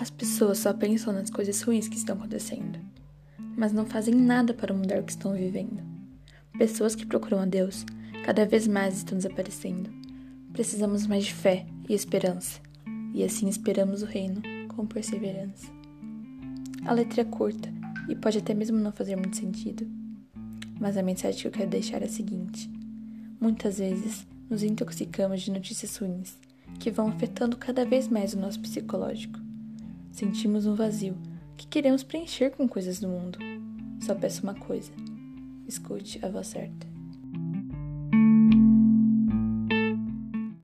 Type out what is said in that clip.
As pessoas só pensam nas coisas ruins que estão acontecendo, mas não fazem nada para mudar o que estão vivendo. Pessoas que procuram a Deus cada vez mais estão desaparecendo. Precisamos mais de fé e esperança, e assim esperamos o reino com perseverança. A letra é curta e pode até mesmo não fazer muito sentido, mas a mensagem que eu quero deixar é a seguinte: muitas vezes nos intoxicamos de notícias ruins que vão afetando cada vez mais o nosso psicológico. Sentimos um vazio que queremos preencher com coisas do mundo. Só peço uma coisa: escute a voz certa.